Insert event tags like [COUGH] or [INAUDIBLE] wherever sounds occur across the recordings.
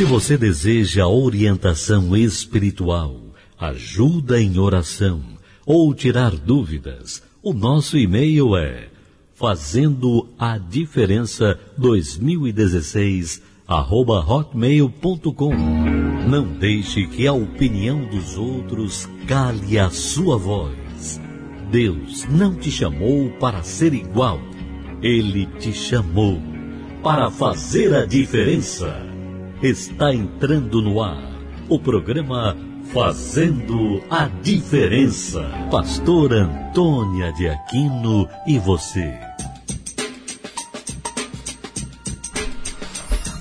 Se você deseja orientação espiritual, ajuda em oração ou tirar dúvidas, o nosso e-mail é fazendo a diferença 2016 arroba hotmail.com. Não deixe que a opinião dos outros cale a sua voz. Deus não te chamou para ser igual. Ele te chamou para fazer a diferença. Está entrando no ar o programa Fazendo a Diferença. Pastor Antônia de Aquino e você.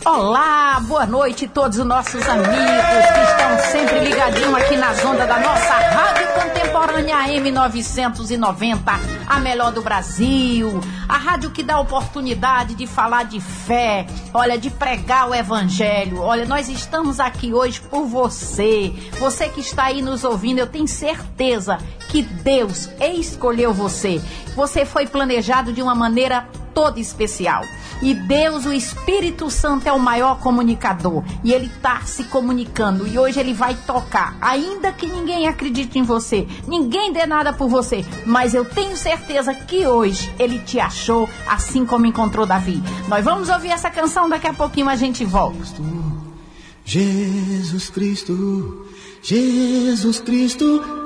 Olá, boa noite a todos os nossos amigos que estão sempre ligadinhos aqui na onda da nossa Rádio Contemporânea AM 990, a melhor do Brasil. A rádio que dá oportunidade de falar de fé, olha, de pregar o evangelho. Olha, nós estamos aqui hoje por você. Você que está aí nos ouvindo, eu tenho certeza que Deus escolheu você. Você foi planejado de uma maneira toda especial. E Deus, o Espírito Santo, é o maior comunicador. E ele está se comunicando. E hoje ele vai tocar. Ainda que ninguém acredite em você, ninguém dê nada por você. Mas eu tenho certeza que hoje ele te achou assim como encontrou Davi. Nós vamos ouvir essa canção, daqui a pouquinho a gente volta. Jesus Cristo, Jesus Cristo,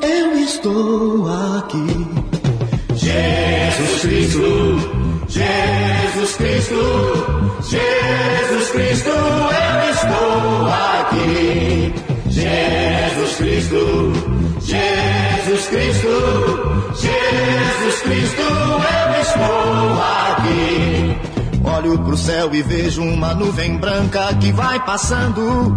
eu estou aqui. Jesus Cristo. Jesus Cristo, Jesus Cristo, eu estou aqui. Jesus Cristo, Jesus Cristo, Jesus Cristo, eu estou aqui. Olho pro céu e vejo uma nuvem branca que vai passando.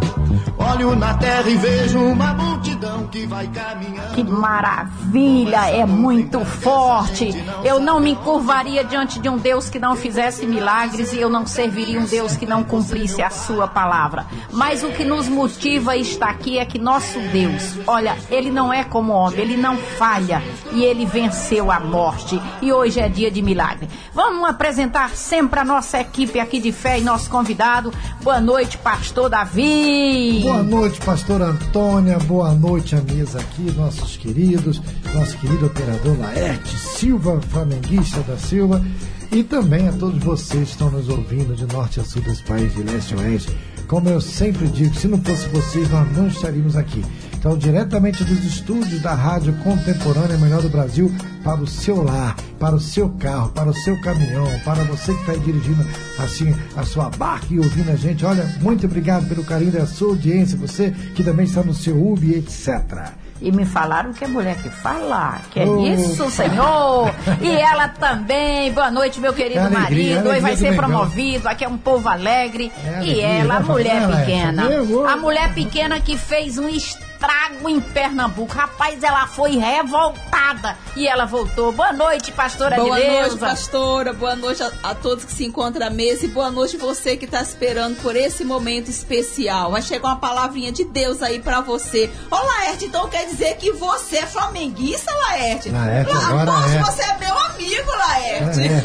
Olho na terra e vejo uma multidão que vai caminhando. Que maravilha, é muito forte. Eu não me encurvaria diante de um Deus que não fizesse milagres e eu não serviria um Deus que não cumprisse a sua palavra. Mas o que nos motiva a estar aqui é que nosso Deus, olha, ele não é como homem, ele não falha e ele venceu a morte. E hoje é dia de milagre. Vamos apresentar sempre a nossa equipe aqui de fé e nosso convidado. Boa noite, pastor Davi. Boa noite, pastor Antônia. Boa noite à mesa aqui, nossos queridos, nosso querido operador Laerte Silva, flamenguista da Silva, e também a todos vocês que estão nos ouvindo de norte a sul desse país, de leste a oeste. Como eu sempre digo, se não fosse vocês, nós não estaríamos aqui. Então, diretamente dos estúdios da Rádio Contemporânea Melhor do Brasil, para o seu lar, para o seu carro, para o seu caminhão, para você que está aí dirigindo assim a sua barca e ouvindo a gente. Olha, muito obrigado pelo carinho da sua audiência, você que também está no seu UB, etc. E me falaram que é mulher que fala. Que é oh, isso, Senhor. E ela também. Boa noite, meu querido é alegria, marido. Hoje vai ser promovido. Aqui é um povo alegre. É e ela, a mulher pequena. A mulher pequena que fez um estrago em Pernambuco. Rapaz, ela foi revoltada e ela voltou. Boa noite, pastora Boa Adileuza. noite, pastora. Boa noite a, a, todos que se encontram à mesa e boa noite você que está esperando por esse momento especial. Vai chegar uma palavrinha de Deus aí para você. Ô, Laerte, então quer dizer que você é flamenguista, Laerte? Laerte, agora Nossa, é. você é meu amigo, Laerte. É, é.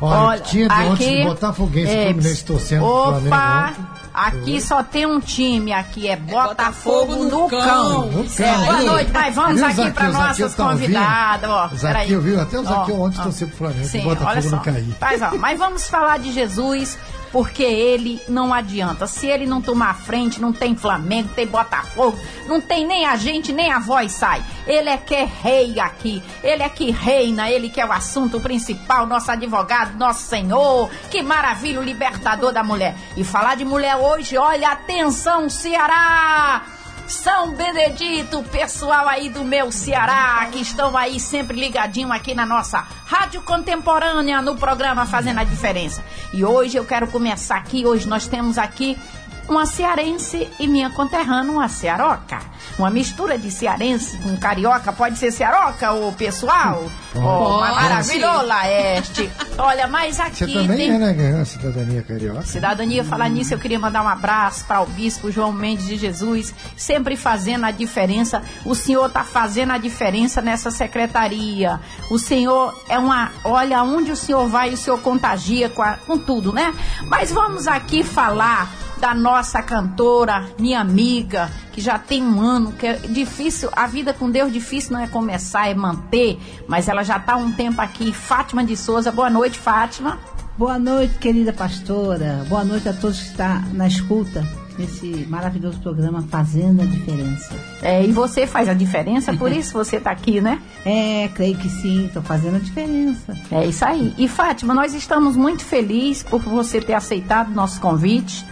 Olha, [LAUGHS] Olha, tinha de aqui, ontem de Botafoguense é, Fluminense torcendo opa, pro Flamengo Aqui só tem um time, aqui é Botafogo, é Botafogo no, no, Cão. No cão. É, boa noite, mas vamos aqui para nossas convidadas. Ó, Zaqueu, viu? Até o Zaqueu ontem torceu pro Flamengo, Sim, Botafogo não cair. Mas, ó, mas vamos falar de Jesus, porque ele não adianta. Se ele não tomar frente, não tem Flamengo, tem Botafogo, não tem nem a gente, nem a voz sai. Ele é que é rei aqui, ele é que reina, ele que é o assunto principal, nosso advogado, nosso Senhor. Que maravilha, o libertador da mulher. E falar de mulher hoje, olha, atenção, Ceará! São Benedito, pessoal aí do meu Ceará, que estão aí sempre ligadinho aqui na nossa Rádio Contemporânea, no programa Fazendo a Diferença. E hoje eu quero começar aqui, hoje nós temos aqui uma cearense e minha conterrânea, uma cearoca. Uma mistura de cearense com carioca. Pode ser cearoca, o pessoal? Oh, oh maravilhoso, Laeste. Olha, mas aqui. Você também tem... é, né, cidadania carioca? Cidadania, falar nisso, eu queria mandar um abraço para o bispo João Mendes de Jesus, sempre fazendo a diferença. O senhor está fazendo a diferença nessa secretaria. O senhor é uma. Olha, onde o senhor vai, o senhor contagia com, a... com tudo, né? Mas vamos aqui falar da nossa cantora, minha amiga, que já tem um ano, que é difícil, a vida com Deus difícil não é começar, é manter, mas ela já está um tempo aqui. Fátima de Souza, boa noite, Fátima. Boa noite, querida pastora. Boa noite a todos que estão na escuta nesse maravilhoso programa Fazendo a Diferença. É, e você faz a diferença, por isso você está aqui, né? [LAUGHS] É, creio que sim, estou fazendo a diferença. É isso aí. E Fátima, nós estamos muito felizes por você ter aceitado nosso convite,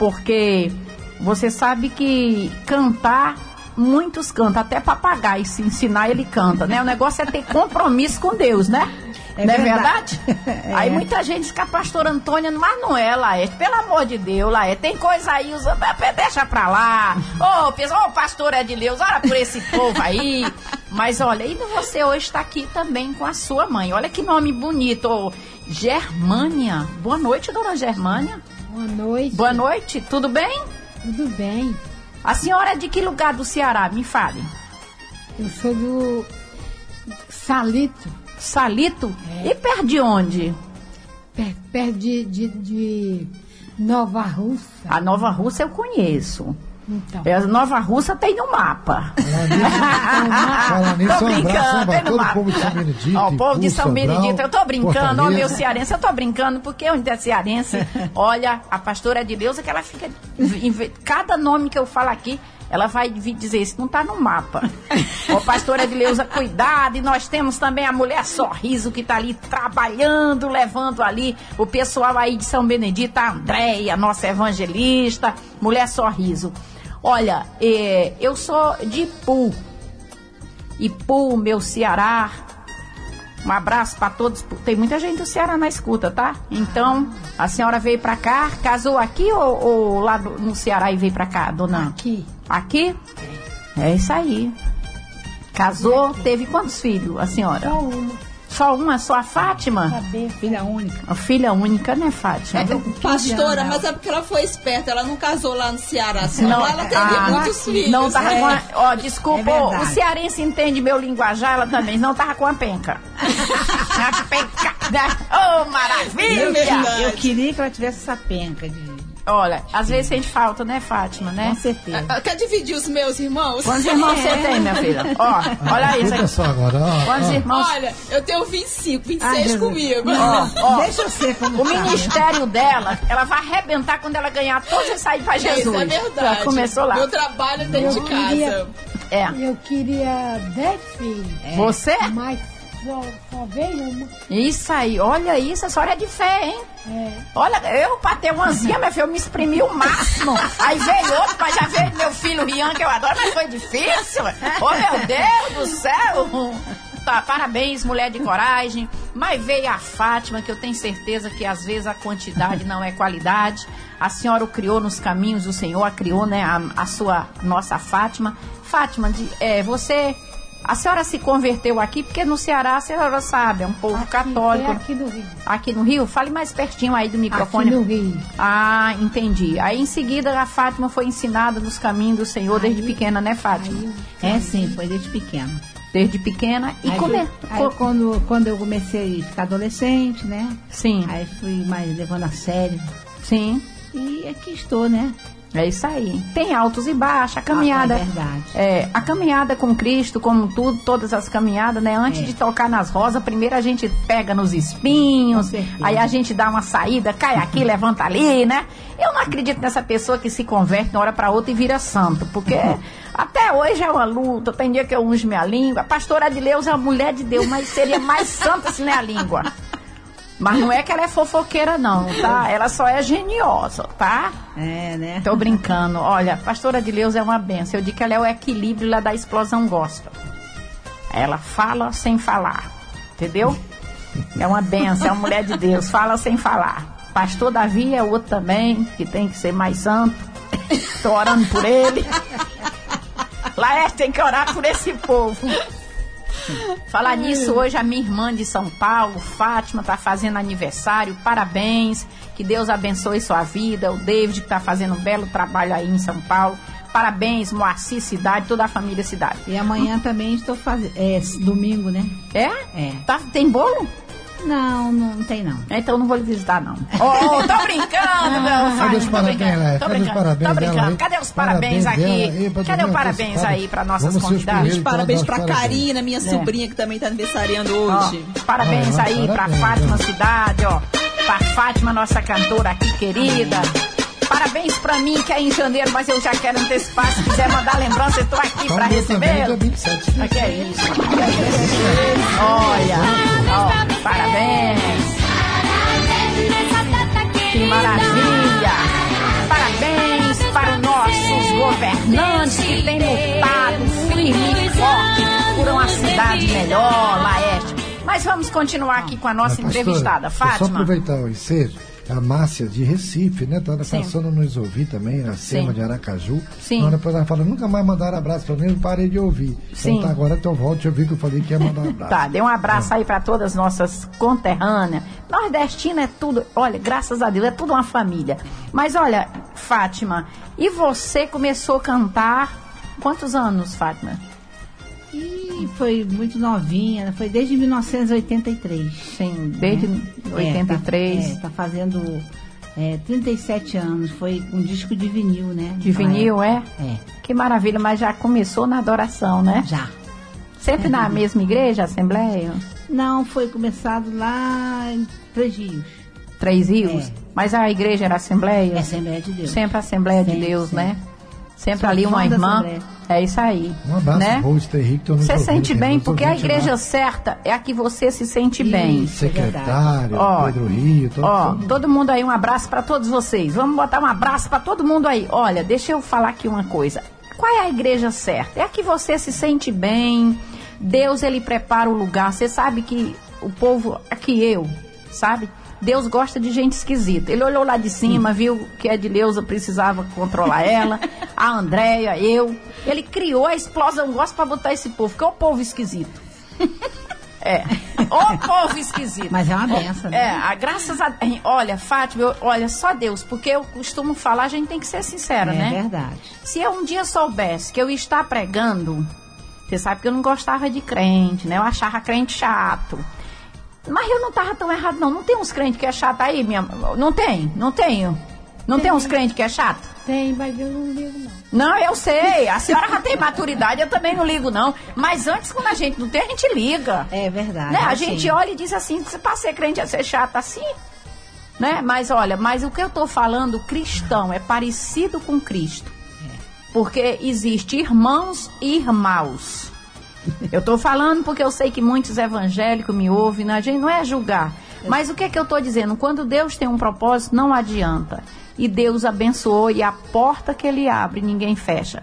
porque você sabe que cantar muitos cantam, até papagaio se ensinar ele canta, né? O negócio é ter [LAUGHS] compromisso com Deus, né? É não verdade. é verdade? [LAUGHS] É. Aí muita gente diz que a pastora Antônia, mas não é, Laerte. Pelo amor de Deus, Laerte. Tem coisa aí, usa, deixa pra lá. [LAUGHS] Ô, ô, pastor é de Deus, ora por esse povo aí. Mas olha, e você hoje está aqui também com a sua mãe. Olha que nome bonito. Ô, Germânia. Boa noite, dona Germânia. Boa noite. Boa noite, tudo bem? Tudo bem? A senhora é de que lugar do Ceará? Me fale. Eu sou do Salito, Salito? É. E perto de onde? per- perto de, de, de Nova Russa. A Nova Rússia eu conheço. Então, É, A Nova Rússia tem no mapa. Fala nisso, Tô um abraço brincando, pra tem no o povo de São Benedito. Ó, o povo de São Benedito, eu tô brincando, ó, meu cearense, eu tô brincando, porque onde é cearense, [LAUGHS] olha, a pastora de Deus é que ela fica. Cada nome que eu falo aqui, ela vai dizer, isso não tá no mapa. [LAUGHS] Ó, pastora de Leusa, cuidado, e nós temos também a mulher sorriso que tá ali trabalhando, levando ali o pessoal aí de São Benedito, a Andréia, nossa evangelista, mulher sorriso. Olha, eh, eu sou de Ipu, Ipu, meu Ceará. Um abraço para todos. Tem muita gente do Ceará na escuta, tá? Então, a senhora veio pra cá, casou aqui ou, ou lá do- no Ceará e veio pra cá, dona? aqui, Aqui? É isso aí. Casou, teve quantos filhos a senhora? só uma. Só uma, só a Fátima? Saber. Filha única. A filha única, né, Fátima? [LAUGHS] Pastora, anos, mas é porque ela foi esperta, ela não casou lá no Ceará, senão Não, ela teve ah, muitos filhos. Não tava É. com a, Ó, desculpa, É ô, verdade. o cearense entende meu linguajar, ela também. Não tava com a penca. [LAUGHS] a penca. né? Ô, Eu, maravilha! verdade. eu queria que ela tivesse essa penca de. Olha, às vezes sente falta, né, Fátima, né? Com certeza. [LAUGHS] Quer dividir os meus irmãos? Quantos irmãos você tem, minha filha? Ó, olha isso aqui. só agora. ó, Quantos ó. irmãos? Olha, eu tenho 25, 26 Ai, comigo. Ó, [LAUGHS] ó, Deixa eu ser como o tá. ministério dela, ela vai arrebentar quando ela ganhar todos e sair pra Jesus. Isso é verdade. Já começou lá. Meu trabalho é dentro de Eu queria- casa. É. Eu queria 10 filhos, Você? mas só, só veio uma. Isso aí, olha isso, a senhora é de fé, hein? É, Olha, eu pra ter uma anzinha, minha filha, eu me exprimi o máximo. Aí veio outro, mas já veio meu filho Rian, que eu adoro, mas foi difícil. Oh, meu Deus do céu! Tá, parabéns, mulher de coragem. Mas veio a Fátima, que eu tenho certeza que às vezes a quantidade não é qualidade. A senhora o criou nos caminhos do Senhor, a criou, né, a, a sua, nossa Fátima. Fátima, de, é, você, a senhora se converteu aqui, porque no Ceará, a senhora sabe, é um povo aqui, católico. Foi aqui do Rio. Aqui no Rio? Fale mais pertinho aí do microfone. Aqui no Rio. Ah, entendi. Aí em seguida a Fátima foi ensinada nos caminhos do Senhor desde pequena, né, Fátima? É sim, foi desde pequena. Desde pequena. E aí, como é? aí quando, quando eu comecei a ficar adolescente, né? Sim, Aí fui mais levando a sério. sim. E aqui estou, né? É isso aí. Tem altos e baixos, a caminhada. Ah, é verdade. É, a caminhada com Cristo, como tudo, todas as caminhadas, né? Antes É. de tocar nas rosas, primeiro a gente pega nos espinhos, aí a gente dá uma saída, cai aqui, [LAUGHS] levanta ali, né? Eu não acredito nessa pessoa que se converte de uma hora para outra e vira santo, porque [LAUGHS] até hoje é uma luta. Tem dia que eu unjo minha língua. A pastora Adileus é uma mulher de Deus, mas seria mais santa se não é a língua. Mas não é que ela é fofoqueira, não, tá? Ela só é geniosa, tá? É, né? Tô brincando. Olha, pastora de Leus é uma benção. Eu digo que ela é o equilíbrio lá da explosão gospel. Ela fala sem falar, entendeu? É uma benção, é uma mulher de Deus, fala sem falar. Pastor Davi é outro também, que tem que ser mais santo. Tô orando por ele. Laércio tem que orar por esse povo. Falar nisso, hoje a minha irmã de São Paulo, Fátima, tá fazendo aniversário. Parabéns. Que Deus abençoe sua vida. O David que tá fazendo um belo trabalho aí em São Paulo. Parabéns, Moacir Cidade, toda a família Cidade. E amanhã também estou fazendo. É domingo, né? É? É. Tá, tem bolo? Não, não tem não. Então não vou lhe visitar, não. Ô, oh, tô brincando, meu Cadê os Tô parabéns, tô Cadê os brincando, parabéns tô brincando. aí? Cadê os parabéns Parabéns aqui? dela aí, pra Cadê o parabéns aí pra nossas convidadas? Parabéns parabéns. Karina, minha sobrinha, que também tá aniversariando hoje. parabéns Ah, aí pra parabéns, Fátima né? Cidade, ó. Pra Fátima, nossa cantora aqui querida. Parabéns pra mim, que é em janeiro, mas eu já quero antecipar. Se quiser mandar lembrança, eu tô aqui Então, pra também é receber. dia 27 de O que é isso? Olha, ó, parabéns. Que maravilha! Parabéns para os nossos governantes que têm lutado firme e forte por uma cidade melhor, Laerte. Mas vamos continuar aqui com a nossa pastora, entrevistada, eu Só Fátima. aproveitar o ensejo, a Márcia de Recife, né? Sim. passando nos ouvir também, a Sema de Aracaju. Sim. Então, depois ela fala, nunca mais mandaram abraço pra mim, eu parei de ouvir. Sim. Então tá, agora então volte a ouvir que eu falei que ia mandar um [LAUGHS] abraço. Tá, dê um abraço aí para todas as nossas conterrâneas. Nordestina é tudo, olha, graças a Deus, é tudo uma família. Mas olha, Fátima, e você começou a cantar quantos anos, Fátima? E foi muito novinha, né? foi desde 1983. Sim, desde É, 83. tá, é, tá fazendo é, 37 anos. Foi um disco de vinil, né? De vinil, é? É, Que maravilha, mas já começou na adoração, né? já. Sempre na mesma igreja, Assembleia? Não, foi começado lá em Três Rios. Três Rios? É. Mas a igreja era Assembleia? É Assembleia de Deus. Sempre Assembleia de Sempre, Deus, sempre. né? Sempre Sou ali uma irmã. Assembleia. É isso aí. Um abraço, né? Rose Terri, que estão nos Você ouvindo, sente bem, porque a ouvintes lá. igreja certa é a que você se sente bem. Isso. é Secretário, Ó, Pedro Rio, todo Ó, mundo. todo mundo aí, um abraço pra todos vocês. Vamos botar um abraço pra todo mundo aí. Olha, deixa eu falar aqui uma coisa. Qual é a igreja certa? É a que você se sente bem. Deus ele prepara o lugar. Você sabe que o povo, aqui eu, sabe? Deus gosta de gente esquisita. Ele olhou lá de cima, viu que a Edileuza precisava controlar ela, a Andréia, eu. Ele criou a explosão gosta pra botar esse povo, que é o povo esquisito. [LAUGHS] É. Ô povo esquisito. Mas é uma benção, né? É, a, graças a Olha, Fátima, eu- olha, só Deus, porque eu costumo falar, a gente tem que ser sincera, É né? verdade. Se eu um dia soubesse que eu ia estar pregando, você sabe que eu não gostava de crente, né? Eu achava crente chato. Mas eu não tava tão errado, não. Não tem uns crentes que é chato aí, minha. Não tem, não tenho. Não tem, uns crentes que é chato? Tem, mas eu não ligo, não. Não, eu sei. A senhora já tem maturidade, eu também não ligo, não. Mas antes, quando a gente não tem, a gente liga. É verdade. Né? A assim. gente olha e diz assim, se para ser crente é ser chato assim, né? Mas olha, mas o que eu tô falando, cristão, é parecido com Cristo. Porque existe irmãos e irmãos. [LAUGHS] Eu tô falando porque eu sei que muitos evangélicos me ouvem, né? a gente não é julgar. Mas o que é que eu tô dizendo? Quando Deus tem um propósito, não adianta. E Deus abençoou e a porta que ele abre, ninguém fecha.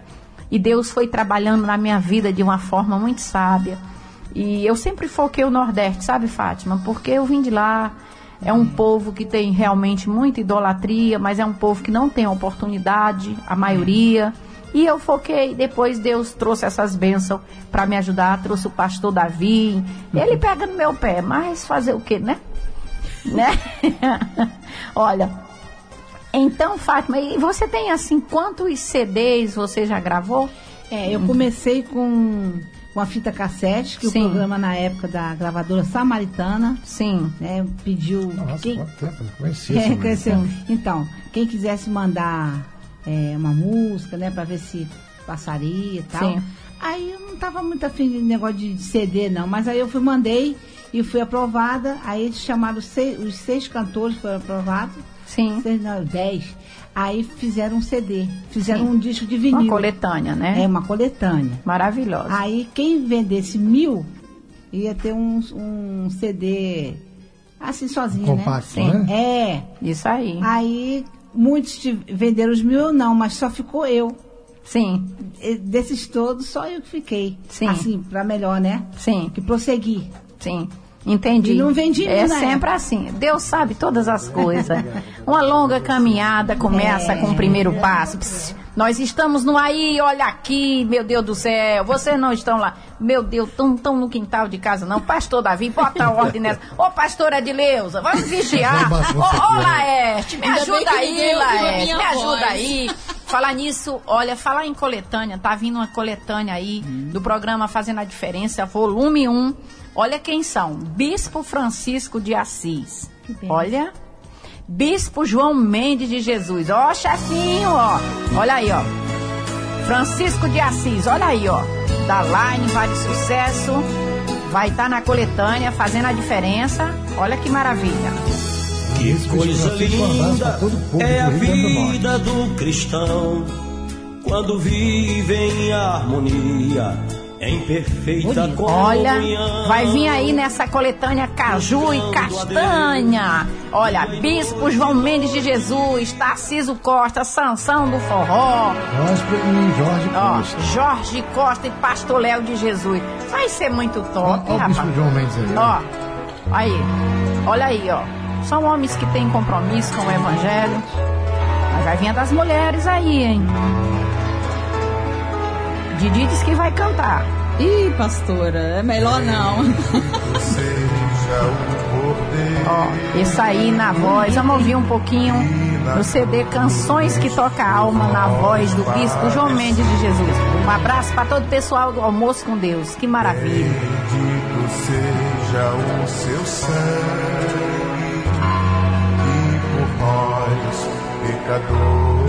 E Deus foi trabalhando na minha vida de uma forma muito sábia. E eu sempre foquei o Nordeste, sabe, Fátima? Porque eu vim de lá. É um povo que tem realmente muita idolatria, mas é um povo que não tem oportunidade, a maioria. E eu foquei, depois Deus trouxe essas bênçãos para me ajudar, trouxe o pastor Davi. Ele pega no meu pé, mas fazer o quê, né? né? [LAUGHS] Olha, então, Fátima, e você tem assim, quantos CDs você já gravou? É, eu comecei com uma fita cassete, que Sim. o programa na época da gravadora Samaritana, Sim. né, pediu. Nossa, quem, quanto tempo, eu conheci [LAUGHS] É, conheceu. mulher. Então, quem quisesse mandar é, uma música, né, pra ver se passaria e tal. Sim. Aí eu não tava muito afim de negócio de CD, não, mas aí eu fui, mandei e fui aprovada. Aí eles chamaram seis, os seis cantores foram aprovados, Sim. seis, não, dez. Aí fizeram um CD, fizeram Sim. um disco de vinil. Uma coletânea, né? É, uma coletânea. Maravilhosa. Aí quem vendesse mil ia ter um, um CD assim sozinho, Compacto, né? né? É. Isso aí. Aí muitos venderam os mil, eu não, mas só ficou eu. Sim, E Desses todos, só eu que fiquei. Sim. Assim, pra melhor, né? sim, Que prossegui. sim. Entendi. E não vendi É na sempre assim. Deus sabe todas as coisas. [LAUGHS] Uma longa caminhada começa É. com o primeiro passo. Pss, nós estamos no aí, olha aqui, meu Deus do céu. Vocês não estão lá. Meu Deus, estão tão no quintal de casa, não. Pastor Davi, bota a ordem nessa. Ô, pastora Edileuza, vamos vigiar. Ô, ô, Laerte, me Ainda ajuda aí, Laerte. minha Me ajuda voz. aí. Falar nisso, olha, falar em coletânea, tá vindo uma coletânea aí do programa Fazendo a Diferença, volume 1. Olha quem são: Bispo Francisco de Assis. bem. Olha. Bispo João Mendes de Jesus. Ó, chefinho, ó. Olha aí, ó. Francisco de Assis, olha aí, ó. Da Line, Vale Sucesso. Vai estar na coletânea fazendo a diferença. Olha que maravilha. Que coisa um linda é a Grande do vida do cristão quando vive em harmonia, em perfeita Olha, vai vir aí nessa coletânea Caju e Castanha. Olha, Bispo João Mendes de Jesus, Tarciso Costa, Sansão do Forró. Jorge Ó, Costa. Jorge Costa e Pastor Léo de Jesus. Vai ser muito top, Ó, ó o rapaz. Bispo João Mendes aí. Ó, aí, olha aí, ó. São homens que têm compromisso com o Evangelho. Mas vai vir a das mulheres aí, hein? Didi diz que vai cantar. Ih, pastora, é melhor não. Ó, esse aí na voz, vamos ouvir um pouquinho no CD Canções que Toca a Alma na voz do Bispo João Mendes de Jesus. Um abraço para todo o pessoal do Almoço com Deus. Que maravilha. Bendito seja o seu sangue e por nós, pecadores,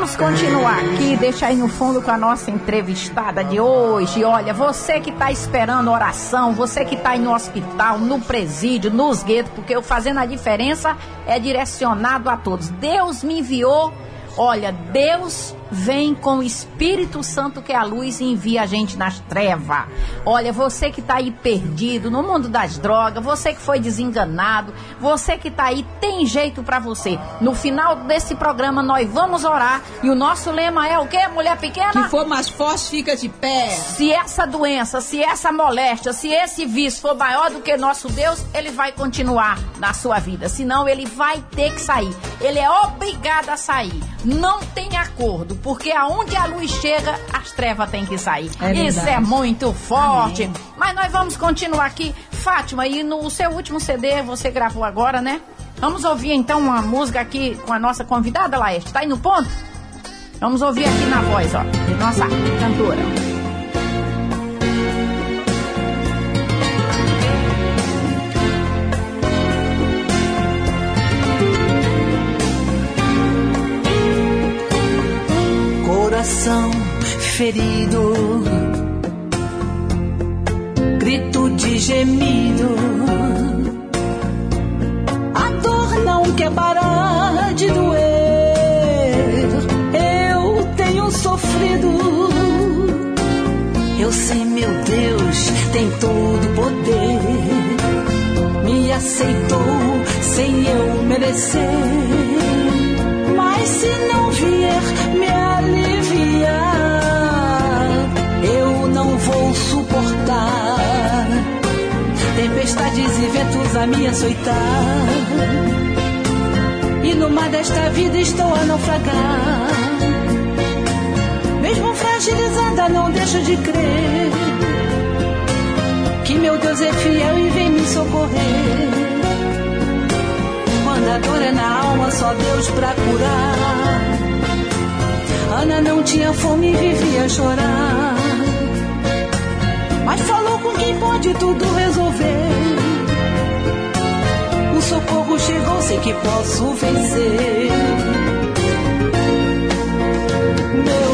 vamos continuar aqui, deixa aí no fundo com a nossa entrevistada de hoje. Olha, você que está esperando oração, você que está no hospital, no presídio, nos guetos, porque o Fazendo a Diferença é direcionado a todos. Deus me enviou. Olha, Deus vem com o Espírito Santo que é a luz e envia a gente nas trevas. Olha, você que está aí perdido no mundo das drogas, você que foi desenganado, você que está aí, tem jeito para você. No final desse programa nós vamos orar e o nosso lema é o quê, mulher pequena? Que for mais forte, fica de pé. Se essa doença, se essa moléstia, se esse vício for maior do que nosso Deus, ele vai continuar na sua vida. Senão ele vai ter que sair. Ele é obrigado a sair. Não tem acordo, porque aonde a luz chega, as trevas têm que sair. É Isso é muito forte. Amém. Mas nós vamos continuar aqui. Fátima, e no seu último CD você gravou agora, né? Vamos ouvir então uma música aqui com a nossa convidada, Laeste. Tá aí no ponto? Vamos ouvir aqui na voz, ó, de nossa cantora. Coração ferido, grito de gemido. A dor não quer parar de doer. Eu tenho sofrido. Eu sei, meu Deus, tem todo poder. Me aceitou sem eu merecer. Suportar. Tempestades e ventos a me açoitar. E no mar desta vida estou a naufragar. Mesmo fragilizada, não deixo de crer. Que meu Deus é fiel e vem me socorrer. Quando a dor é na alma, só Deus pra curar. Ana não tinha fome e vivia a chorar. Mas falou com quem pode tudo resolver. O socorro chegou, sei que posso vencer. Meu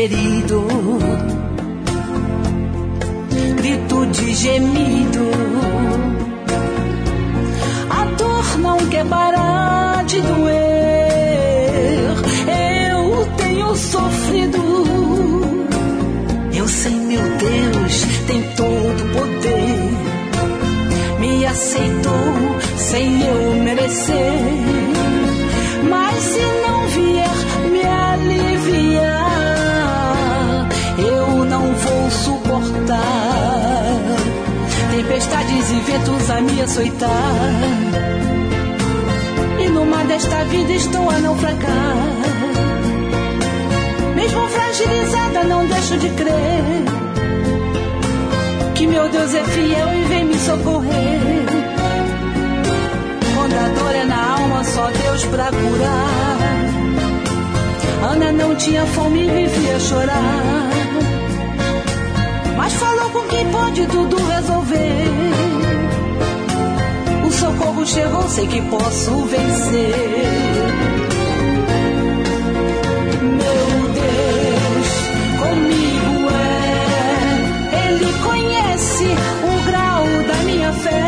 ferido, grito de gemido. A dor não quer parar de doer. Eu tenho sofrido. Eu sei, meu Deus, tem todo o poder. Me aceitou sem eu merecer. A me açoitar. E no mar desta vida estou a naufragar. Mesmo fragilizada, não deixo de crer que meu Deus é fiel e vem me socorrer. Quando a dor é na alma, só Deus pra curar. Ana não tinha fome e vivia a chorar. Mas falou com quem pode tudo resolver. Socorro chegou, sei que posso vencer. Meu Deus, comigo é. Ele conhece o grau da minha fé.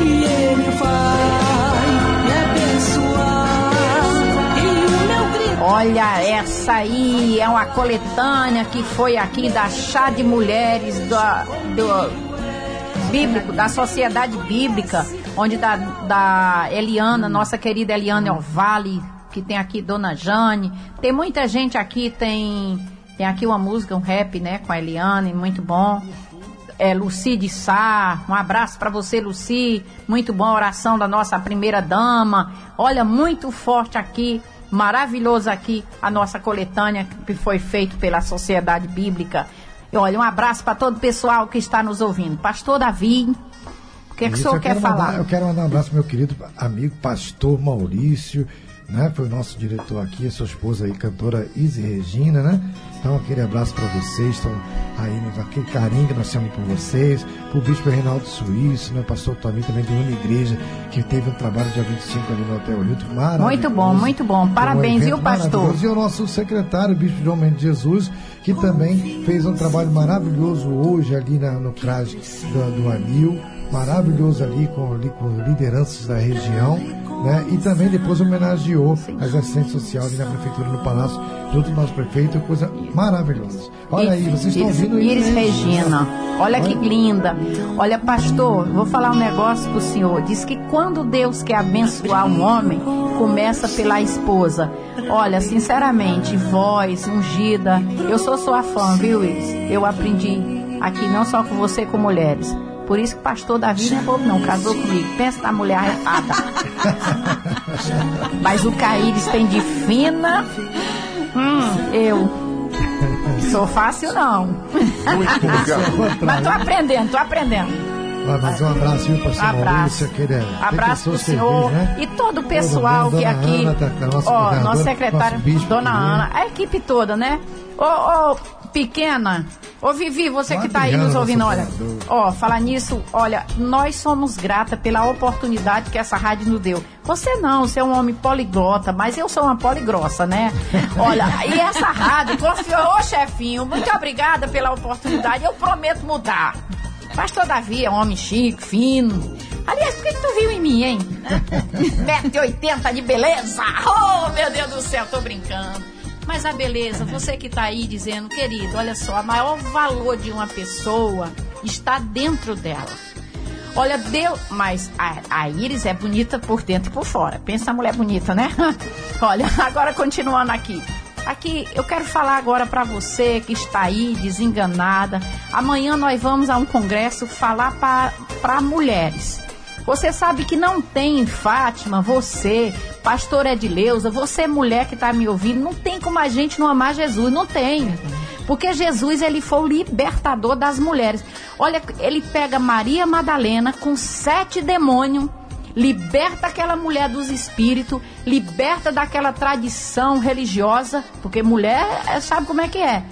E ele vai me abençoar. E o meu grito. Olha, essa aí é uma coletânea que foi aqui da Chá de Mulheres do, do Bíblico, da Sociedade Bíblica, onde da, da Eliana, nossa querida Eliana Ovale, que tem aqui Dona Jane. Tem muita gente aqui, tem, tem aqui uma música, um rap, né, com a Eliane, muito bom. É, Luci de Sá, um abraço para você, Luci. Muito bom a oração da nossa primeira dama. Olha, muito forte aqui, maravilhoso aqui a nossa coletânea que foi feita pela Sociedade Bíblica. Olha, um abraço para todo o pessoal que está nos ouvindo. Pastor Davi, o que, é que o senhor quer quero falar? mandar- eu quero mandar um abraço meu querido amigo pastor Maurício, né? Foi o nosso diretor aqui, a sua esposa aí, cantora Izzy Regina, né? Então aquele abraço para vocês, estão aí, né, aquele carinho que nós temos por vocês, pro bispo Reinaldo Suíço, né? Pastor Tomi também de uma igreja que teve um trabalho dia 25 ali no Hotel Hilton, maravilhoso. Muito bom, muito bom. Parabéns, um viu, pastor? E o nosso secretário, o Bispo João Mendes Jesus, que também fez um trabalho maravilhoso hoje ali na- no CRAS do, do Anil, maravilhoso ali com, ali com lideranças da região, né? E também depois homenageou as assistentes sociais ali na prefeitura do Palácio, junto do nosso prefeito, coisa maravilhosa. Olha aí, vocês estão Iris, ouvindo Iris né? Regina. Olha que linda. Olha, pastor, vou falar um negócio pro senhor. Diz que quando Deus quer abençoar um homem, começa pela esposa. Olha, sinceramente, voz ungida. Eu sou sua fã, viu, Iris? Eu aprendi aqui não só com você, com mulheres. Por isso que pastor Davi não é bobo, não. Casou comigo. Pensa na mulher arretada. [LAUGHS] Mas o Caíris tem de fina. Hum, eu. Sou fácil, não. Mas tô aprendendo, tô aprendendo. Ah, mas um abraço, viu, pastor Abraço. Maurício, aquele, tem Abraço pro senhor né? e todo o pessoal Dona que aqui. Ana, tá, ó, nosso secretário, nosso bispo Dona. Ana, a equipe toda, né? Ô, ô, pequena. Ô, Vivi, você que tá aí nos ouvindo, olha. Ó, falar nisso, olha, nós somos grata pela oportunidade que essa rádio nos deu. Você não, você é um homem poliglota, mas eu sou uma poligrossa, né? [LAUGHS] Olha, e essa rádio confiou, ô chefinho, muito obrigada pela oportunidade, eu prometo mudar. Pastor Davi é homem chique, fino. Aliás, por que, que tu viu em mim, hein? [LAUGHS] 1,80m de beleza! Oh, meu Deus do céu, tô brincando. Mas a beleza, você que tá aí dizendo, querido, olha só, o maior valor de uma pessoa está dentro dela. Olha, Deus. Mas a, a Iris é bonita por dentro e por fora. Pensa na mulher bonita, né? [LAUGHS] Olha, agora continuando aqui. Aqui eu quero falar agora para você que está aí desenganada. Amanhã nós vamos a um congresso falar para mulheres. Você sabe que não tem, Fátima, você, pastor Edileuza, você mulher que está me ouvindo, não tem como a gente não amar Jesus, não tem. Porque Jesus, ele foi o libertador das mulheres. Olha, ele pega Maria Madalena com sete demônios, liberta aquela mulher dos espíritos, liberta daquela tradição religiosa, porque mulher eh, sabe como é que é.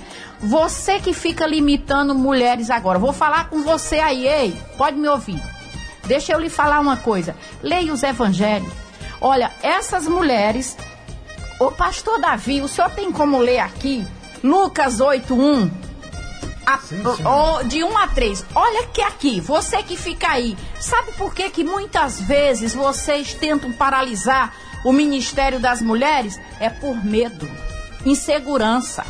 Você que fica limitando mulheres agora, vou falar com você aí, ei, pode me ouvir. Deixa eu lhe falar uma coisa. Leia os evangelhos. Olha, essas mulheres. Ô pastor Davi, o senhor tem como ler aqui Lucas 8:1? A- Sim, sim. ó, de 1 a 3. Olha que aqui, você que fica aí, sabe por que que muitas vezes vocês tentam paralisar o Ministério das Mulheres? É por medo, insegurança.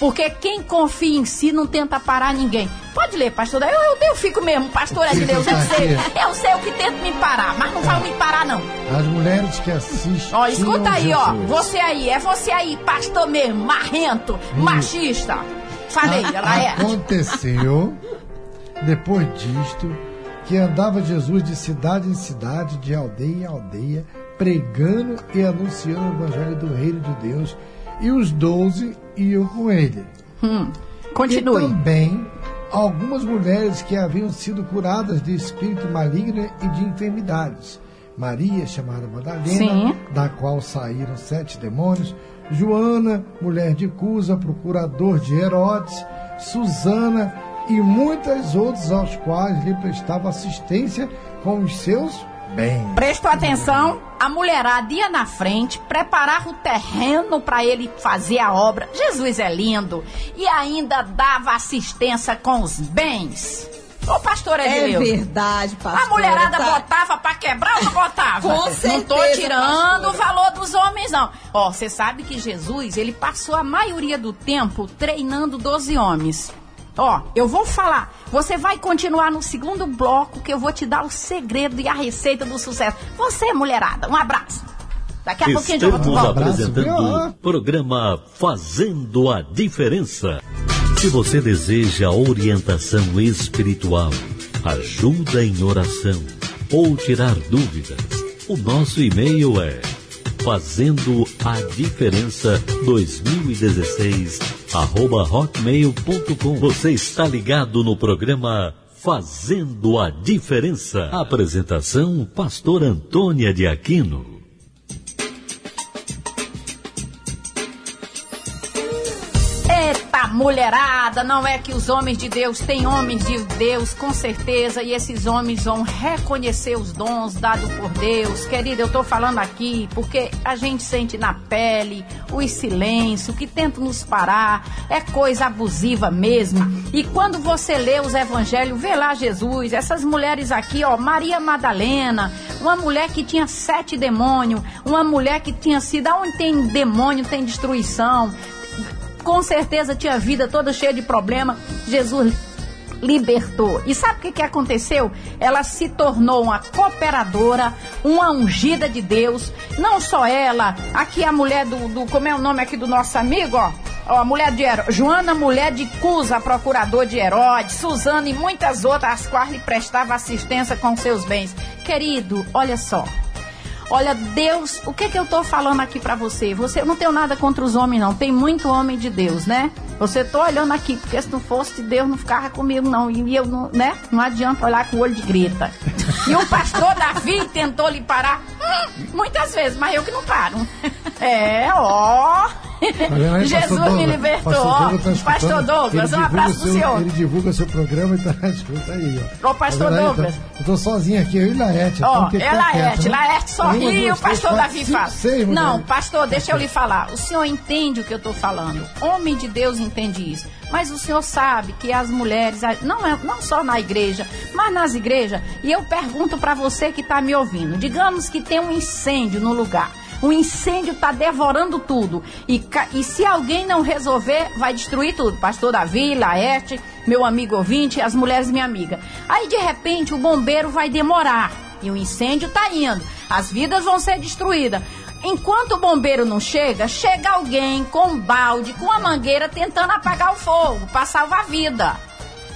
Porque quem confia em si não tenta parar ninguém. Pode ler, pastor. Eu, eu, eu fico mesmo, pastor é de Deus, eu sei. Eu sei o que tenta me parar, mas não vai me parar, não. As mulheres que assistem. Ó, escuta aí, ó. Você aí, é você aí, pastor mesmo, marrento, machista. Falei, ela é. Aconteceu, depois disto, que andava Jesus de cidade em cidade, de aldeia em aldeia, pregando e anunciando o evangelho do reino de Deus, e os doze iam com ele. Hum, E continue. também algumas mulheres que haviam sido curadas de espírito maligno e de enfermidades. Maria, chamada Madalena, Sim. da qual saíram sete demônios. Joana, mulher de Cusa, procurador de Herodes. Susana e muitas outras aos quais lhe prestava assistência com os seus bens. Prestou atenção, a mulherada ia na frente, preparava o terreno para ele fazer a obra. Jesus é lindo. E ainda dava assistência com os bens. Ô, pastor É Edileu. verdade, pastor. A mulherada tá? botava pra quebrar ou não botava? [LAUGHS] Com Não tô certeza, tirando pastora. o valor dos homens, não. Ó, você sabe que Jesus, ele passou a maioria do tempo treinando 12 homens. Ó, eu vou falar. Você vai continuar no segundo bloco que eu vou te dar o segredo e a receita do sucesso. Você, mulherada, um abraço. Daqui a pouquinho eu Estamos volto. apresentando o programa Fazendo a Diferença. Se você deseja orientação espiritual, ajuda em oração ou tirar dúvidas, o nosso e-mail é fazendo a diferença 2016 arroba hotmail.com. Você está ligado no programa Fazendo a Diferença. Apresentação Pastor Antônia de Aquino. Mulherada, não é que os homens de Deus têm homens de Deus, com certeza, e esses homens vão reconhecer os dons dados por Deus. Querida, eu tô falando aqui porque a gente sente na pele o silêncio que tenta nos parar, é coisa abusiva mesmo. E quando você lê os evangelhos, vê lá Jesus, essas mulheres aqui, ó, Maria Madalena, uma mulher que tinha sete demônios, uma mulher que tinha sido, aonde tem demônio, tem destruição com certeza tinha a vida toda cheia de problema. Jesus libertou. E sabe o que, que aconteceu? Ela se tornou uma cooperadora, uma ungida de Deus. Não só ela, aqui a mulher do, do como é o nome aqui do nosso amigo, ó. Ó, a mulher de Heró- Joana, mulher de Cusa, procurador de Herodes, Suzana e muitas outras, as quais lhe prestava assistência com seus bens. Querido, olha só. Olha, Deus, o que que eu tô falando aqui pra você? Você eu não tenho nada contra os homens não, tem muito homem de Deus, né? Você tô olhando aqui, porque se não fosse de Deus não ficava comigo não, e eu não, né? Não adianta olhar com o olho de greta. E o pastor Davi [LAUGHS] tentou lhe parar hum, muitas vezes, mas eu que não paro. É, ó. Aí, Jesus Pastor me Douglas? libertou. Pastor. Douglas tá. Pastor Douglas, um abraço pro senhor. Ele divulga seu programa e tá [LAUGHS] escuta aí, ó. Ô, Pastor vendo aí? Douglas. Tá- Eu tô sozinho aqui, eu e Laerte. Ó, é Laerte, né? Laerte sorri e o pastor Davi fala. Não, pastor, deixa eu lhe falar. O senhor entende o que eu tô falando. Homem de Deus entende isso. Mas o senhor sabe que as mulheres, não, é, não só na igreja, mas nas igrejas, e eu pergunto pra você que tá me ouvindo, digamos que tem um incêndio no lugar. O incêndio está devorando tudo. E, e se alguém não resolver, vai destruir tudo. Pastor Davi, Laerte, meu amigo ouvinte, as mulheres minha amiga. Aí, de repente, o bombeiro vai demorar. E o incêndio está indo. As vidas vão ser destruídas. Enquanto o bombeiro não chega, chega alguém com um balde, com uma mangueira, tentando apagar o fogo para salvar a vida.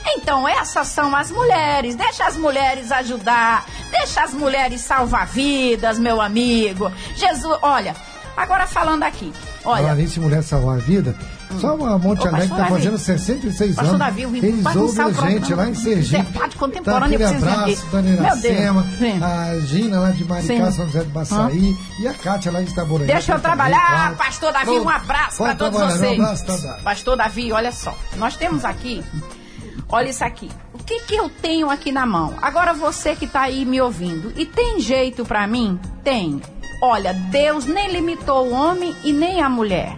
Então, essas são as mulheres. Deixa as mulheres ajudar. Deixa as mulheres salvar vidas, meu amigo. Jesus, olha, agora falando aqui. Falar Olha, nisso, mulher salvar a vida. Só uma Monte Alegre tá Davi. fazendo 66 Pastor anos. Davi, o Eles ouvem a gente programa. lá em Sergipe. Isso é parte contemporânea, Tá, aquele precisa abraço, Deus. Iracema, a Gina lá de Maricá, Sim. São José do Baçaí e a Kátia lá de Itaboraí. deixa eu também, trabalhar. claro. Pastor Davi, um abraço para todos vocês. Um abraço, tá. Pastor Davi, olha só. Nós temos aqui, olha isso aqui. O que que eu tenho aqui na mão? Agora você que tá aí me ouvindo. E tem jeito pra mim? Tem. Olha, Deus nem limitou o homem e nem a mulher.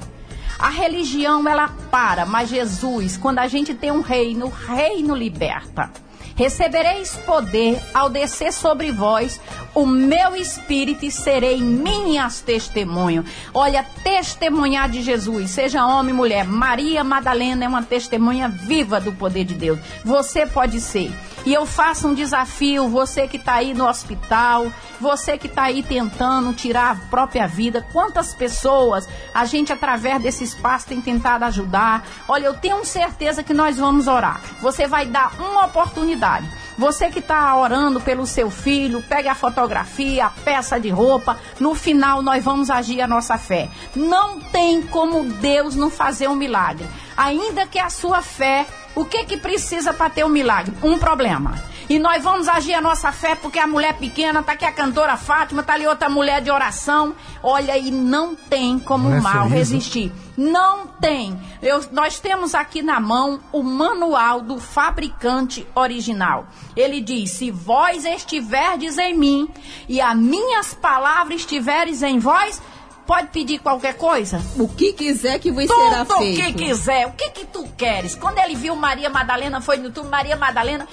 A religião ela para, mas Jesus, quando a gente tem um reino, o reino liberta. Recebereis poder ao descer sobre vós o meu espírito e serei minhas testemunho. Olha, testemunhar de Jesus, seja homem mulher. Maria Madalena é uma testemunha viva do poder de Deus. Você pode ser. E eu faço um desafio, você que está aí no hospital, você que está aí tentando tirar a própria vida, quantas pessoas a gente, através desse espaço, tem tentado ajudar. Olha, eu tenho certeza que nós vamos orar. Você vai dar uma oportunidade. Você que está orando pelo seu filho, pegue a fotografia, a peça de roupa. No final, nós vamos agir a nossa fé. Não tem como Deus não fazer um milagre. Ainda que a sua fé, o que que precisa para ter um milagre? Um problema. E nós vamos agir a nossa fé porque a mulher pequena, tá aqui a cantora Fátima, tá ali outra mulher de oração. Olha, e não tem como Não é o mal resistir. Não tem. Eu- nós temos aqui na mão o manual do fabricante original. Ele diz: Se vós estiverdes em mim e as minhas palavras estiveres em vós, pode pedir qualquer coisa? O que quiser que vos será Tudo o feito. que quiser. O que que tu queres? Quando ele viu Maria Madalena, foi no YouTube, Maria Madalena.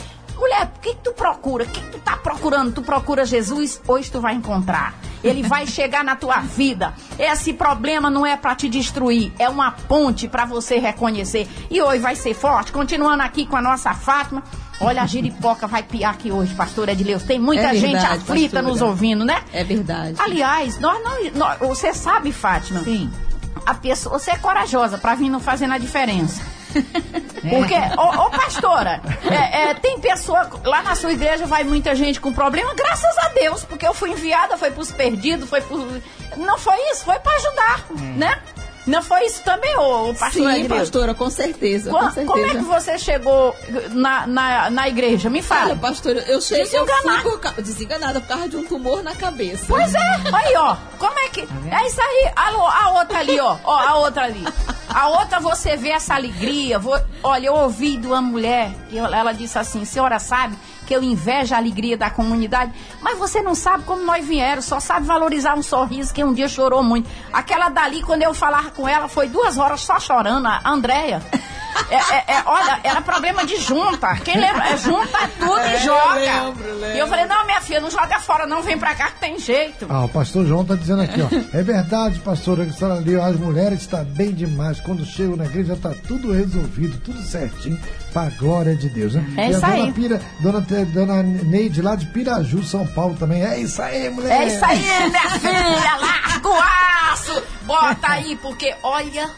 Mulher, o que, que tu procura? O que, que tu tá procurando? Tu procura Jesus? Hoje tu vai encontrar. Ele vai chegar na tua vida. Esse problema não é para te destruir, é uma ponte para você reconhecer. E hoje vai ser forte. Continuando aqui com a nossa Fátima. Olha, a giripoca vai piar aqui hoje, pastor Edileus. Tem muita É gente verdade, aflita pastora. nos ouvindo, né? É verdade. Aliás, nós não, nós- você sabe, Fátima? Sim. A pessoa, você é corajosa pra vir não fazendo a diferença. [LAUGHS] Porque, ô, ô, pastora, é, é, tem pessoa, lá na sua igreja vai muita gente com problema, graças a Deus, porque eu fui enviada, foi pros perdidos, foi por. Não foi isso, foi pra ajudar, né? Não foi isso também, ô, ô pastor Sim, Edileu? pastora, com certeza. Qua- com certeza. Como é que você chegou na, na, na igreja? Me fala. Olha, pastora, eu cheguei eu fui Desenganada. por ca- desenganada por causa de um tumor na cabeça. Pois é, aí ó, como é que. É isso aí, alô, a outra ali, ó, ó, a outra ali. A outra você vê essa alegria. vo- olha, eu ouvi de uma mulher, eu- ela disse assim: senhora sabe que eu invejo a alegria da comunidade, mas você não sabe como nós viemos, só sabe valorizar um sorriso que um dia chorou muito. Aquela dali, quando eu falava com ela, foi duas horas só chorando, a Andréia. É, é- é, olha, era problema de junta. Quem lembra? É, junta tudo e joga. lembro, E eu falei, não, minha filha, não joga fora, não, vem pra cá que tem jeito. Ah, o pastor João tá dizendo aqui, ó. É verdade, pastora, que a senhora leu. As mulheres está bem demais. Quando chegam na igreja tá tudo resolvido, tudo certinho. Pra glória de Deus, né? É e isso a dona, aí. Pira, dona, dona Neide lá de Piraju, São Paulo também. É isso aí, mulher. É isso aí, minha filha, larga o aço. Bota aí, porque olha.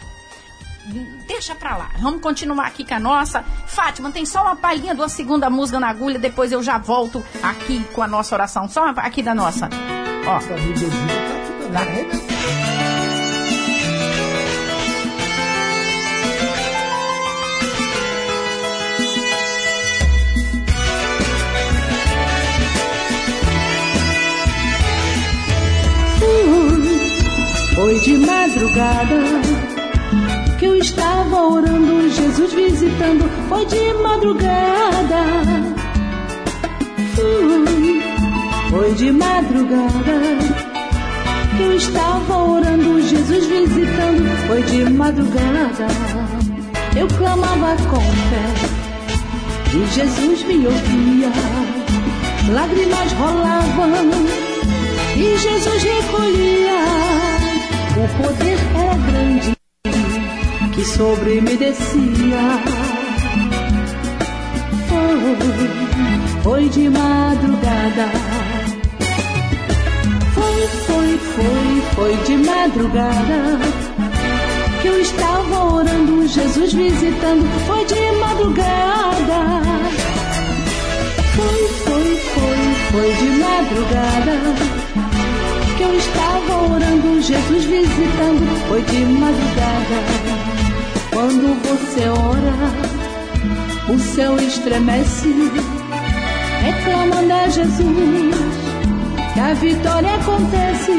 Deixa pra lá. Vamos continuar aqui com a nossa. Fátima, tem só uma palhinha de uma segunda música na agulha, depois eu já volto aqui com a nossa oração. Só uma, aqui da nossa. Ó. Essa bebida tá aqui também. né? Foi de madrugada que eu estava orando, Jesus visitando. Foi de madrugada. Foi de madrugada que eu estava orando, Jesus visitando. Foi de madrugada. Eu clamava com fé e Jesus me ouvia. Lágrimas rolavam e Jesus recolhia. O poder era grande sobre me descia. Foi, foi de madrugada. Foi, foi, foi, foi de madrugada. Que eu estava orando, Jesus visitando. Foi de madrugada. Foi, foi, foi, foi de madrugada que eu estava orando, Jesus visitando, foi de madrugada. Quando você ora, o céu estremece, reclamando a Jesus, que a vitória acontece,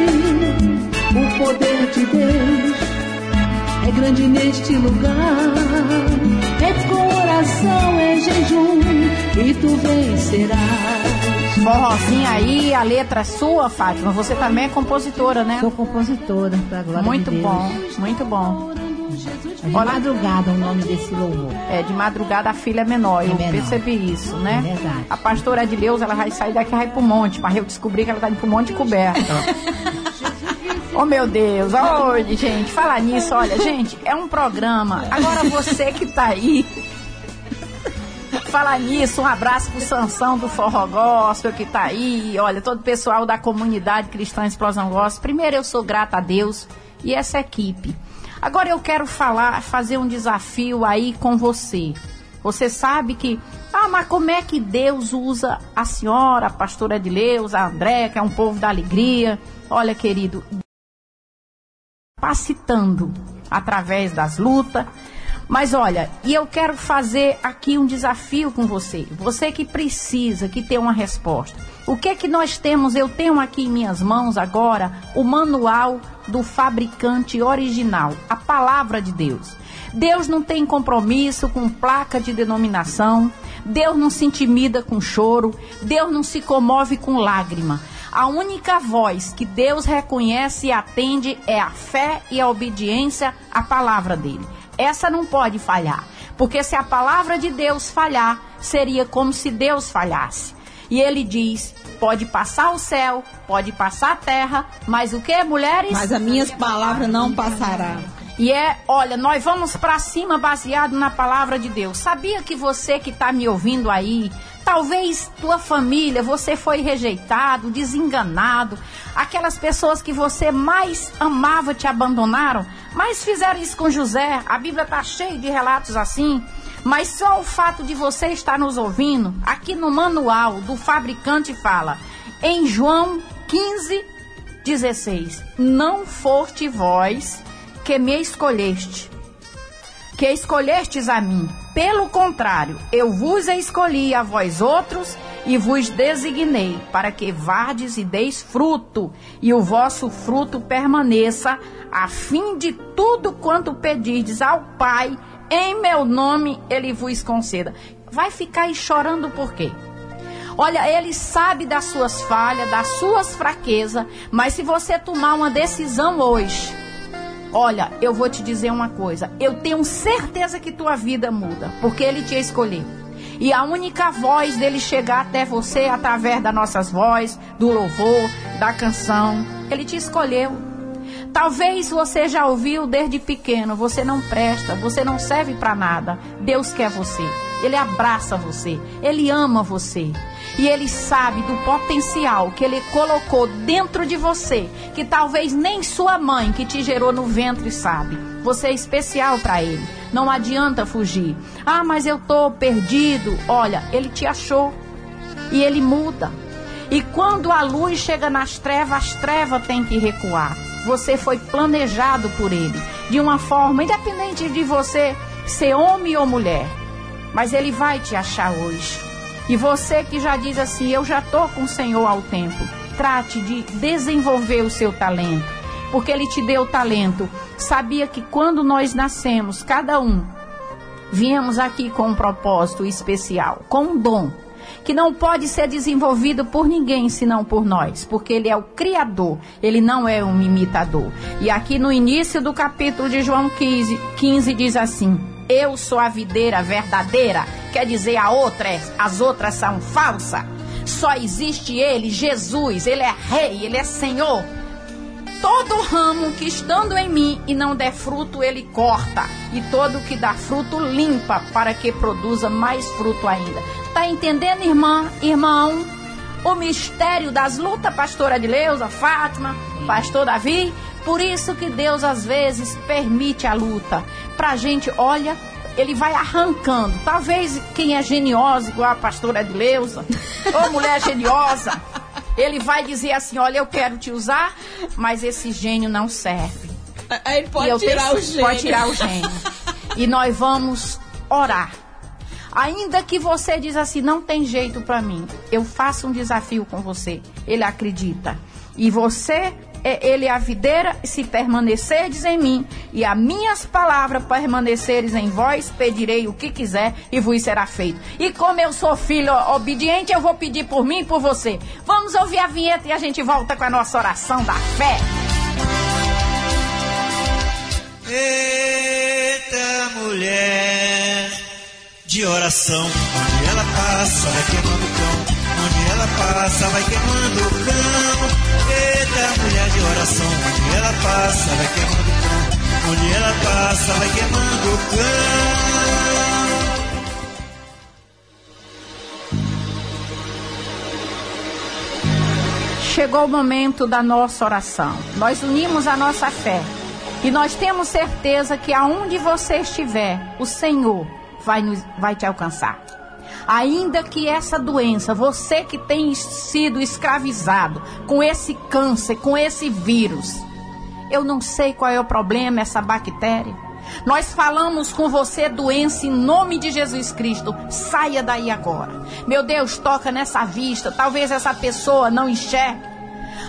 o poder de Deus é grande neste lugar. É com oração, é jejum, e tu vencerás. Forrozinho aí, a letra é sua, Fátima. Você também é compositora, né? Sou compositora, pra glória Muito de Deus. bom, muito bom. É de madrugada o nome desse louvor. É, de madrugada a filha é menor. Eu É menor. percebi isso, né? É verdade. A pastora Edileuza, ela vai sair daqui e vai pro monte, mas eu descobri que ela tá indo pro monte coberta. Oh meu Deus, olha, gente, falar nisso, olha, gente, é um programa. Agora você que tá aí. Falar nisso, um abraço pro Sansão do Forró Gospel que tá aí, olha, todo o pessoal da comunidade cristã Explosão Gospel. Primeiro eu sou grata a Deus e essa equipe. Agora eu quero falar, fazer um desafio aí com você. Você sabe que, ah, mas como é que Deus usa a senhora, a pastora Edileuza, a André, que é um povo da alegria? Olha, querido, capacitando através das lutas. Mas olha, e eu quero fazer aqui um desafio com você. Você que precisa, que tem uma resposta. O que que nós temos? Eu tenho aqui em minhas mãos agora o manual do fabricante original, a palavra de Deus. Deus não tem compromisso com placa de denominação. Deus não se intimida com choro. Deus não se comove com lágrima. A única voz que Deus reconhece e atende é a fé e a obediência à palavra dele. Essa não pode falhar, porque se a palavra de Deus falhar, seria como se Deus falhasse. E ele diz: pode passar o céu, pode passar a terra, mas o que, mulheres? Mas as minhas palavras não passarão. E é, olha, nós vamos para cima baseado na palavra de Deus. Sabia que você que está me ouvindo aí, talvez tua família, você foi rejeitado, desenganado, aquelas pessoas que você mais amava te abandonaram, mas fizeram isso com José. A Bíblia está cheia de relatos assim. Mas só o fato de você estar nos ouvindo, aqui no manual do fabricante fala, em João 15, 16: Não foste vós que me escolheste, que escolhestes a mim. Pelo contrário, eu vos escolhi a vós outros e vos designei para que vardes e deis fruto, e o vosso fruto permaneça, a fim de tudo quanto pedirdes ao Pai, em meu nome ele vos conceda. Vai ficar aí chorando por quê? Olha, ele sabe das suas falhas, das suas fraquezas, mas se você tomar uma decisão hoje, olha, eu vou te dizer uma coisa, eu tenho certeza que tua vida muda, porque ele te escolheu. E a única voz dele chegar até você é através das nossas vozes, do louvor, da canção. Ele te escolheu. Talvez você já ouviu desde pequeno, você não presta, você não serve para nada. Deus quer você. Ele abraça você, ele ama você. E ele sabe do potencial que ele colocou dentro de você, que talvez nem sua mãe que te gerou no ventre sabe. Você é especial para ele. Não adianta fugir. Ah, mas eu tô perdido. Olha, ele te achou. E ele muda. E quando a luz chega nas trevas, as trevas têm que recuar. Você foi planejado por ele de uma forma independente de você ser homem ou mulher. Mas ele vai te achar hoje. E você que já diz assim, eu já tô com o Senhor ao tempo, trate de desenvolver o seu talento, porque ele te deu talento. Sabia que quando nós nascemos, cada um viemos aqui com um propósito especial, com um dom que não pode ser desenvolvido por ninguém senão por nós, porque ele é o criador, ele não é um imitador. E aqui no início do capítulo de João 15, 15 diz assim: Eu sou a videira verdadeira, quer dizer, a outra, é- as outras são falsas. Só existe ele, Jesus, ele é rei, ele é Senhor. Todo ramo que estando em mim e não der fruto, ele corta. E todo que dá fruto, limpa, para que produza mais fruto ainda. Tá entendendo, irmã, irmão? O mistério das lutas, pastora Adileuza, Fátima, pastor Davi. Por isso que Deus às vezes permite a luta. Pra gente, olha, ele vai arrancando. Talvez quem é geniosa, igual a pastora Adileuza, [LAUGHS] ou mulher geniosa, ele vai dizer assim: Olha, eu quero te usar, mas esse gênio não serve. Aí ele pode E eu tirar o gênio. Pode tirar o gênio. [LAUGHS] e nós vamos orar. Ainda que você diz assim, não tem jeito para mim, eu faço um desafio com você. Ele acredita. E você, é ele a videira, se permanecerdes em mim, e as minhas palavras permaneceres em vós, pedirei o que quiser e vos será feito. E como eu sou filho obediente, eu vou pedir por mim e por você. Vamos ouvir a vinheta e a gente volta com a nossa oração da fé. Eita mulher de oração, onde ela passa vai queimando o onde ela passa vai queimando o cão. Eita, mulher de oração. Onde ela passa, vai queimando o cão. Onde ela passa, vai queimando o cão. Chegou o momento da nossa oração. Nós unimos a nossa fé e nós temos certeza que aonde você estiver, o Senhor vai, nos, vai te alcançar. Ainda que essa doença, você que tem sido escravizado com esse câncer, com esse vírus, eu não sei qual é o problema, essa bactéria. Nós falamos com você, doença, em nome de Jesus Cristo. Saia daí agora. Meu Deus, toca nessa vista. Talvez essa pessoa não enxergue.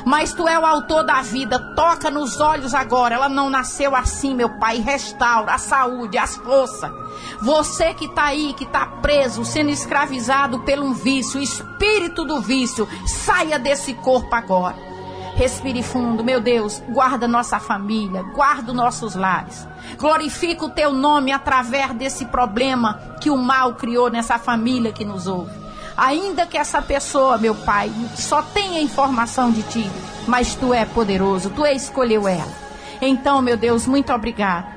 Mas tu é o autor da vida. Toca nos olhos agora. Ela não nasceu assim, meu Pai. Restaura a saúde, as forças. Você que está aí, que está preso, sendo escravizado pelo um vício, espírito do vício, saia desse corpo agora. Respire fundo, meu Deus, guarda nossa família, guarda nossos lares. Glorifica o teu nome através desse problema que o mal criou nessa família que nos ouve. Ainda que essa pessoa, meu Pai, só tenha informação de ti, mas tu é poderoso, tu escolheu ela. Então, meu Deus, muito obrigado.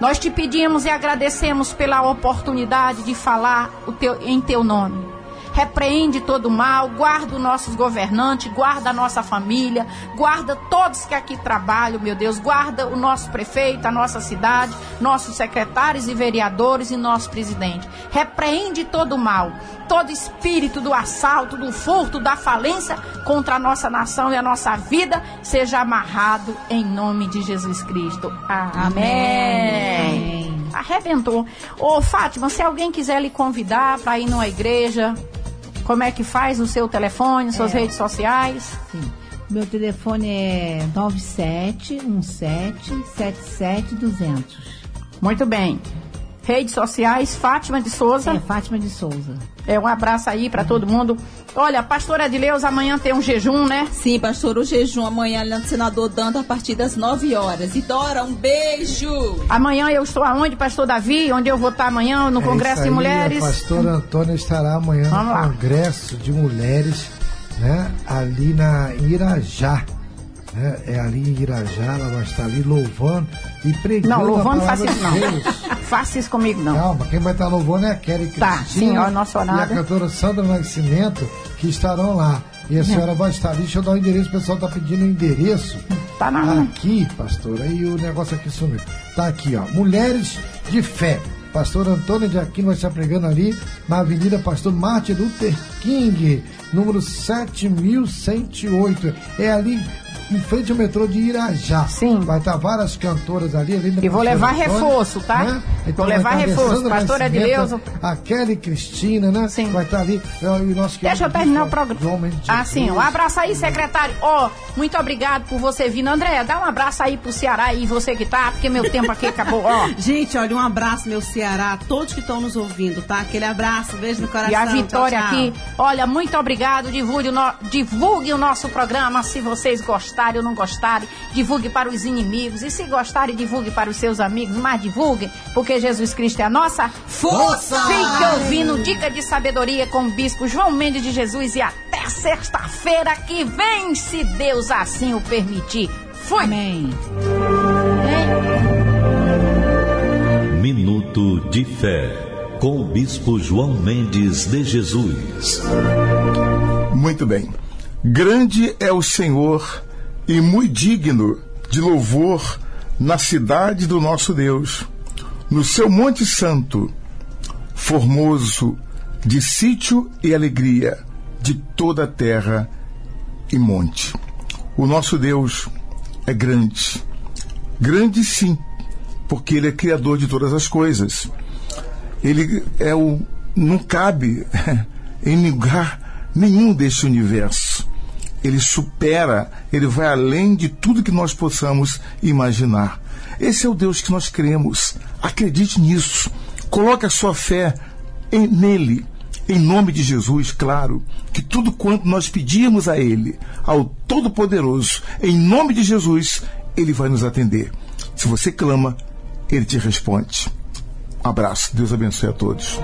Nós te pedimos e agradecemos pela oportunidade de falar teu, em teu nome repreende todo o mal, guarda os nossos governantes, guarda a nossa família, guarda todos que aqui trabalham, meu Deus, guarda o nosso prefeito, a nossa cidade, nossos secretários e vereadores e nosso presidente. Repreende todo o mal, todo espírito do assalto, do furto, da falência contra a nossa nação e a nossa vida seja amarrado em nome de Jesus Cristo. Amém. Amém. Arrebentou. Ô, Fátima, se alguém quiser lhe convidar para ir numa igreja, como é que faz o seu telefone, suas é. redes sociais? Sim. Meu telefone é 9717770200. Muito bem. Redes sociais, Fátima de Souza. É, Fátima de Souza. É, um abraço aí para todo mundo. Olha, pastor Edileus, amanhã tem um jejum, né? Sim, pastor, o jejum amanhã ali no Senador Dando a partir das 9 horas. E Dora, um beijo! Amanhã eu estou aonde, pastor Davi? Onde eu vou estar amanhã? No é Congresso de Mulheres? Pastor Antônio estará amanhã Vamos no lá. Congresso de Mulheres, né? Ali na Irajá. Né? É ali em Irajá, ela vai estar ali louvando e pregando. Não, louvando faça isso não. faça isso comigo não. Calma, quem vai estar louvando é a Kelly Cristina. Tá, sim, ó, nosso horário. E a cantora Sandra Nascimento, que estarão lá. E a senhora vai estar ali. Deixa eu dar o endereço, o pessoal está pedindo o endereço. Tá na Aqui, pastor, aí o negócio aqui sumiu. Tá aqui, ó. Mulheres de Fé. Pastor Antônio de Aquino vai estar pregando ali na Avenida Pastor Martin Luther King, número 7108. É ali em frente ao metrô de Irajá. Sim. Vai estar várias cantoras ali. ali e vou levar Antônio, reforço, tá? Né? Então vou levar reforço. Pastora Edileuza. A Kelly Cristina, né? Sim. Vai estar ali. E o nosso Deixa eu terminar o programa. Ah, sim. Um abraço aí, secretário. Ó, oh, muito obrigado por você vir. André, dá um abraço aí pro Ceará aí, você que tá, porque meu tempo aqui acabou. Ó. [LAUGHS] Gente, olha, um abraço, meu Ceará, todos que estão nos ouvindo, tá? Aquele abraço, beijo no coração. E a Vitória tchau, tchau. aqui. Olha, muito obrigado. Divulgue o, no... Divulgue o nosso programa se vocês gostarem ou não gostarem gostarem, divulgue para os inimigos. E se gostarem, divulgue para os seus amigos, mas divulgue, porque Jesus Cristo é a nossa força. Fique ouvindo Dica de Sabedoria com o Bispo João Mendes de Jesus e até sexta-feira que vem, se Deus assim o permitir. Fui! Amém. Minuto de Fé com o Bispo João Mendes de Jesus. Muito bem. Grande é o Senhor e muito digno de louvor na cidade do nosso Deus, no seu Monte Santo, formoso de sítio e alegria de toda a terra e monte. O nosso Deus é grande, grande sim, porque Ele é Criador de todas as coisas. Ele é o. não cabe [LAUGHS] em lugar nenhum deste universo ele supera, ele vai além de tudo que nós possamos imaginar. Esse é o Deus que nós cremos. Acredite nisso. Coloque a sua fé em, nele. Em nome de Jesus, claro, que tudo quanto nós pedimos a Ele, ao Todo-Poderoso, em nome de Jesus, Ele vai nos atender. Se você clama, Ele te responde. Um abraço. Deus abençoe a todos.